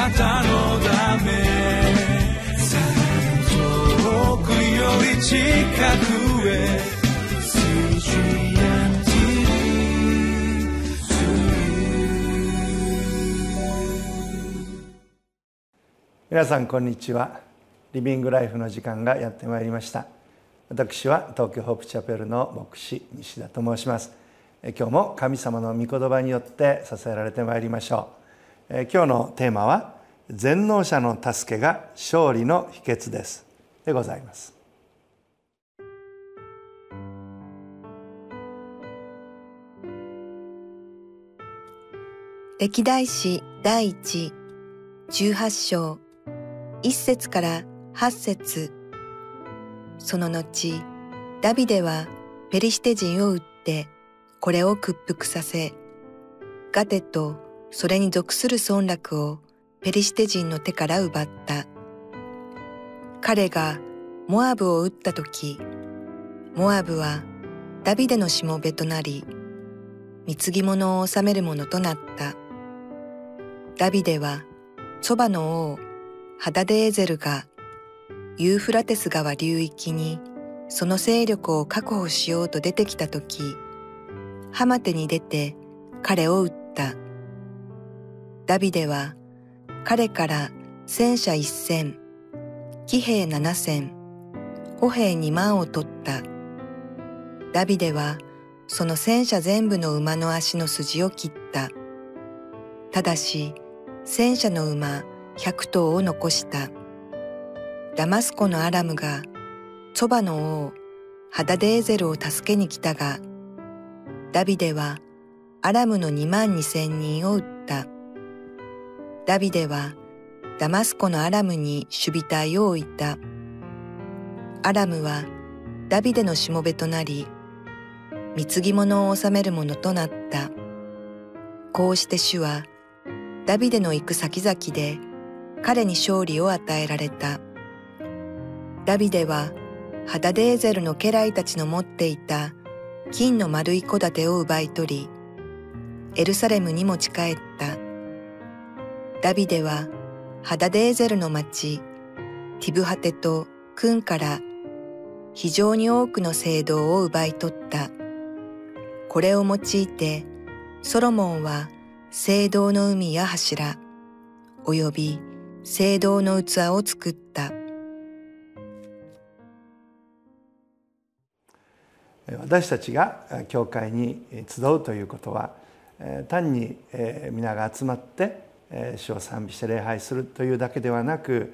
なたのため遠くより近くへ皆さんこんにちは。リビングライフの時間がやってまいりました。私は東京ホープチャペルの牧師西田と申します。今日も神様の御言葉によって支えられてまいりましょう。今日のテーマは全能者の助けが勝利の秘訣です。でございます。歴代史第一18章1節から8節。その後、ダビデはペリシテ人を撃ってこれを屈服させ、ガテとそれに属する村落をペリシテ人の手から奪った。彼がモアブを撃った時、モアブはダビデのしもべとなり、貢ぎ物を治める者となった。ダビデは、そばの王、ハダデエゼルがユーフラテス川流域にその勢力を確保しようと出てきたとき、ハマテに出て彼を撃った。ダビデは彼から戦車一千、騎兵七千、歩兵二万を取った。ダビデはその戦車全部の馬の足の筋を切った。ただし戦車の馬百頭を残した。ダマスコのアラムが、そばの王、ハダデーゼルを助けに来たが、ダビデはアラムの二万二千人を撃った。ダビデはダマスコのアラムに守備隊を置いた。アラムはダビデのしもべとなり、貢ぎ物を治める者となった。こうして主はダビデの行く先々で彼に勝利を与えられた。ダビデはハダデーゼルの家来たちの持っていた金の丸い戸建てを奪い取り、エルサレムに持ち帰った。ダビデはハダデーゼルの町、ティブハテとクンから非常に多くの聖堂を奪い取った。これを用いて、ソロモンは聖堂の海や柱、および聖堂の器を作った。私たちが教会に集うということは単に皆が集まって主を賛美して礼拝するというだけではなく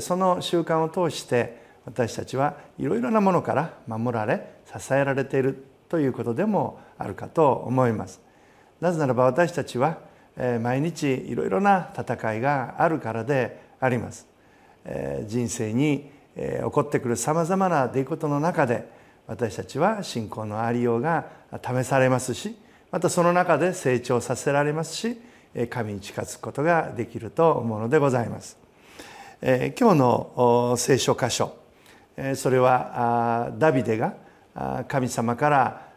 その習慣を通して私たちはいろいろなものから守られ支えられているということでもあるかと思います。なぜならば私たちは毎日いろいろな戦いがあるからであります。人生に起こってくるさまざまな出来事の中で私たちは信仰のありようが試されますしまたその中で成長させられますし神に近づくことができると思うのでございます。今日の聖書箇所それはダビデが神様か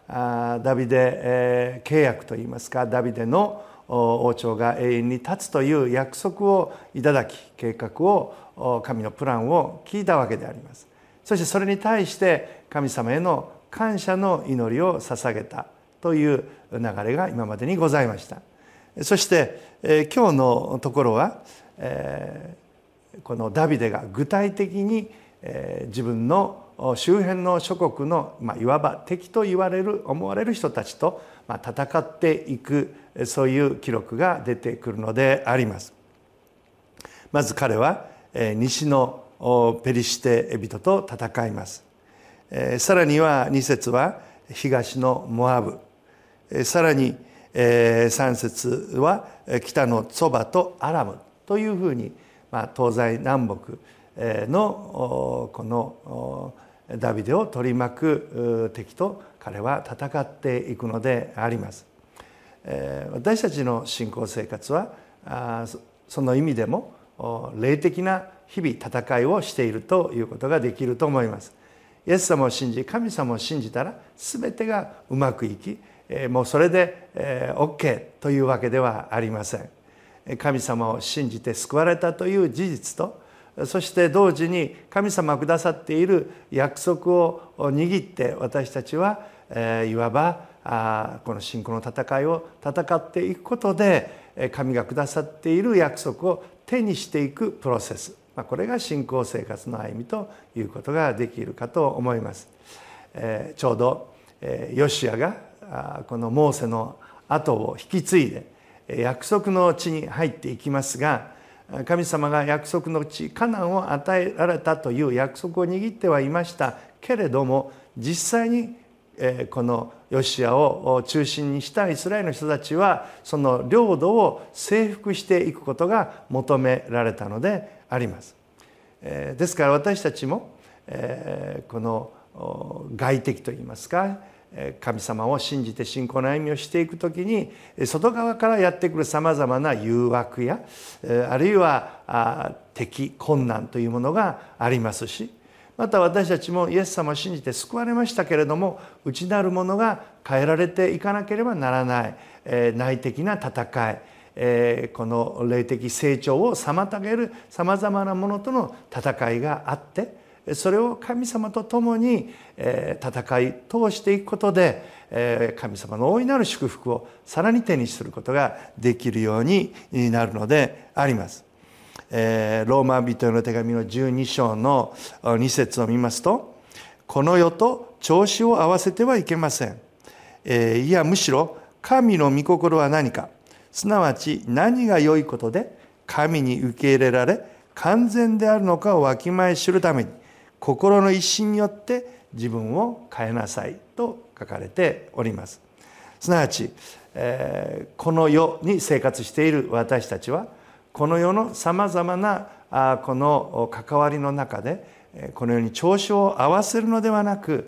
らダビデ契約といいますかダビデの王朝が永遠に立つという約束をいただき計画を神のプランを聞いたわけであります。そしてそれに対して神様への感謝の祈りを捧げたという流れが今までにございましたそして、え今日のところは、えこのダビデが具体的に、え自分の周辺の諸国の、まあ、いわば敵と言われる思われる人たちと、まあ、戦っていくそういう記録が出てくるのであります。まず彼はえ西のペリシテ人と戦います。えさらには2節は東のモアブ。えさらに3節は北のソバとアラムというふうに、東西南北のこのダビデを取り巻く敵と彼は戦っていくのであります。私たちの信仰生活はその意味でも霊的な日々戦いをしているということができると思います。イエス様を信じ神様を信じたら全てがうまくいきもうそれで OK というわけではありません。神様を信じて救われたという事実とそして同時に神様がくださっている約束を握って私たちはいわばこの信仰の戦いを戦っていくことで神がくださっている約束を手にしていくプロセスこれが信仰生活の歩みということができるかと思います。ちょうどヨシアがこのモーセの後を引き継いで約束の地に入っていきますが神様が約束の地カナンを与えられたという約束を握ってはいましたけれども実際にこのヨシアを中心にしたイスラエルの人たちはその領土を征服していくことが求められたのであります。ですから私たちもこの外敵といいますか神様を信じて信仰の歩みをしていく時に外側からやってくるさまざまな誘惑やあるいは敵困難というものがありますしまた私たちもイエス様を信じて救われましたけれども内なるものが変えられていかなければならない内的な戦いこの霊的成長を妨げるさまざまなものとの戦いがあってそれを神様と共に戦い通していくことで神様の大いなる祝福をさらに手にすることができるようになるのであります。ローマ人への手紙の12章の2節を見ますと「この世と調子を合わせてはいけません」いやむしろ神の御心は何か。すなわち何が良いことで神に受け入れられ完全であるのかをわきまえ知るために。心の一心によって自分を変えなさいと書かれております。すなわち、えー、この世に生活している私たちはこの世のさまざまなあこの関わりの中でこのように調子を合わせるのではなく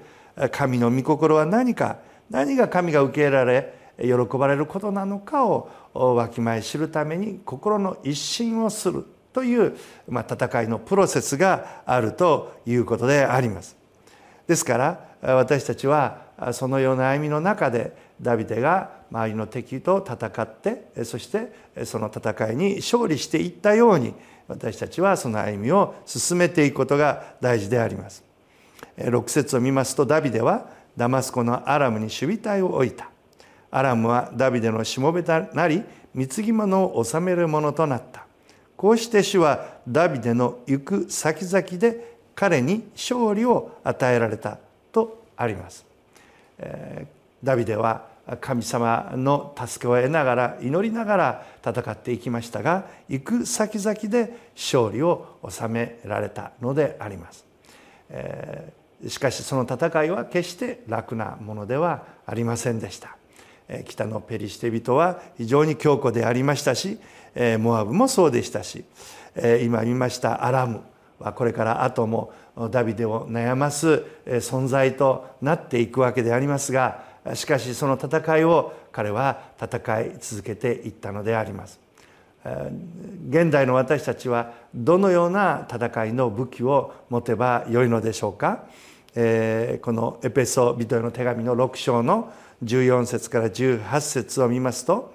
神の御心は何か何が神が受け入れられ喜ばれることなのかをわきまえ知るために心の一心をする。という、まあ、戦いのプロセスがあるということであります。ですから私たちはそのような歩みの中でダビデが周りの敵と戦ってそしてその戦いに勝利していったように私たちはその歩みを進めていくことが大事であります。6節を見ますとダビデはダマスコのアラムに守備隊を置いた。アラムはダビデのしもべとなり貢ぎ物を治めるものとなった。こうして主はダビデの行く先々で彼に勝利を与えられたとあります。ダビデは神様の助けを得ながら祈りながら戦っていきましたが行く先々で勝利を収められたのであります。しかしその戦いは決して楽なものではありませんでした。北のペリシテ人は非常に強固でありましたしモアブもそうでしたし今見ましたアラムはこれから後もダビデを悩ます存在となっていくわけでありますがしかしその戦いを彼は戦い続けていったのであります。現代の私たちはどのような戦いの武器を持てばよいのでしょうか、えこのエペソビトへの手紙の6章の14節から18節を見ますと、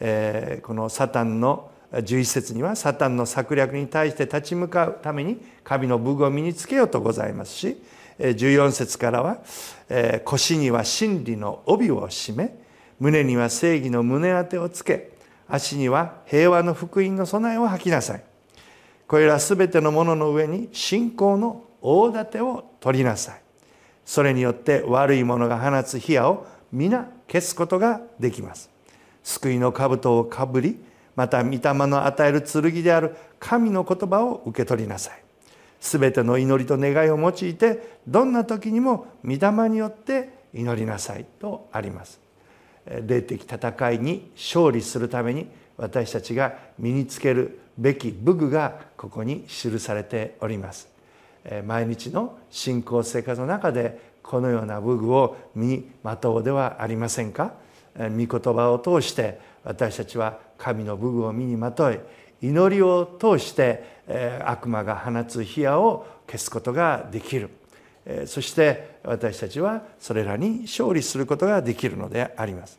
えー、このサタンの11節にはサタンの策略に対して立ち向かうために神の武具を身につけようとございますし14節からは、えー、腰には真理の帯を締め胸には正義の胸当てをつけ足には平和の福音の備えを吐きなさい。これらすべてのものの上に信仰の大盾を取りなさい。それによって悪い者が放つ火矢を皆消すことができます。救いの兜をかぶりまた御霊の与える剣である神の言葉を受け取りなさい。すべての祈りと願いを用いてどんな時にも御霊によって祈りなさいとあります。霊的戦いに勝利するために私たちが身につけるべき武具がここに記されております。毎日の信仰生活の中でこのような武具を身にまとうではありませんか？御言葉を通して私たちは神の武具を身にまとい祈りを通して悪魔が放つ火矢を消すことができる。そして私たちはそれらに勝利することができるのであります。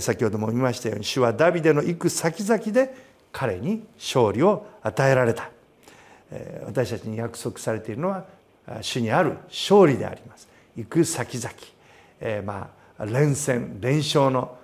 先ほども見ましたように主はダビデの行く先々で彼に勝利を与えられた。私たちに約束されているのは主にある勝利であります。行く先々、まあ連戦連勝の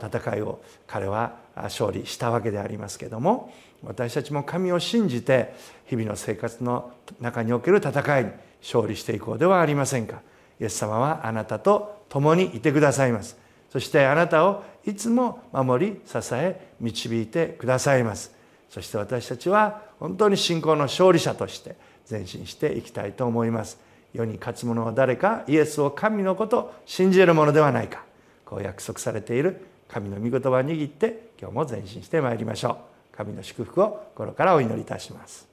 戦いを彼は勝利したわけでありますけれども私たちも神を信じて日々の生活の中における戦いに勝利していこうではありませんか。イエス様はあなたと共にいてくださいます。そしてあなたをいつも守り支え導いてくださいます。そして私たちは本当に信仰の勝利者として前進していきたいと思います。世に勝つ者は誰かイエスを神のこと信じる者ではないか。こう約束されている神の御言葉を握って今日も前進してまいりましょう。神の祝福を心からお祈りいたします。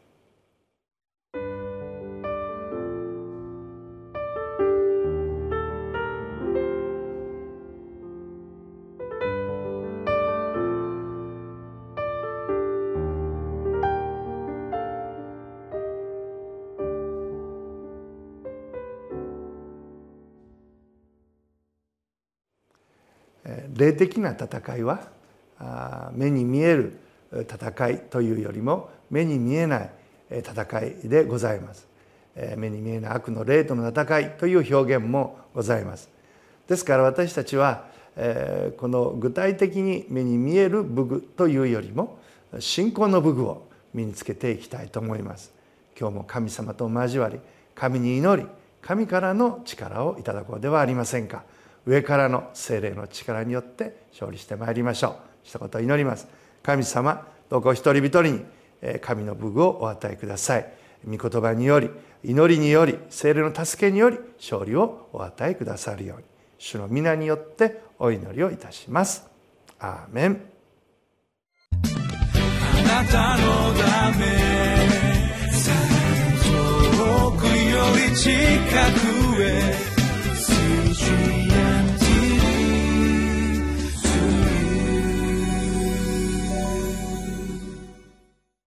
霊的な戦いは目に見える戦いというよりも目に見えない戦いでございます。目に見えない悪の霊との戦いという表現もございます。ですから私たちはこの具体的に目に見える武具というよりも信仰の武具を身につけていきたいと思います。今日も神様と交わり神に祈り神からの力をいただこうではありませんか。上からの精霊の力によって勝利してまいりましょう。一言祈ります。神様どうかお一人一人に神の武具をお与えください。御言葉により祈りにより精霊の助けにより勝利をお与えくださるように主の皆によってお祈りをいたします。アーメン。あなたのため遠くより近くへ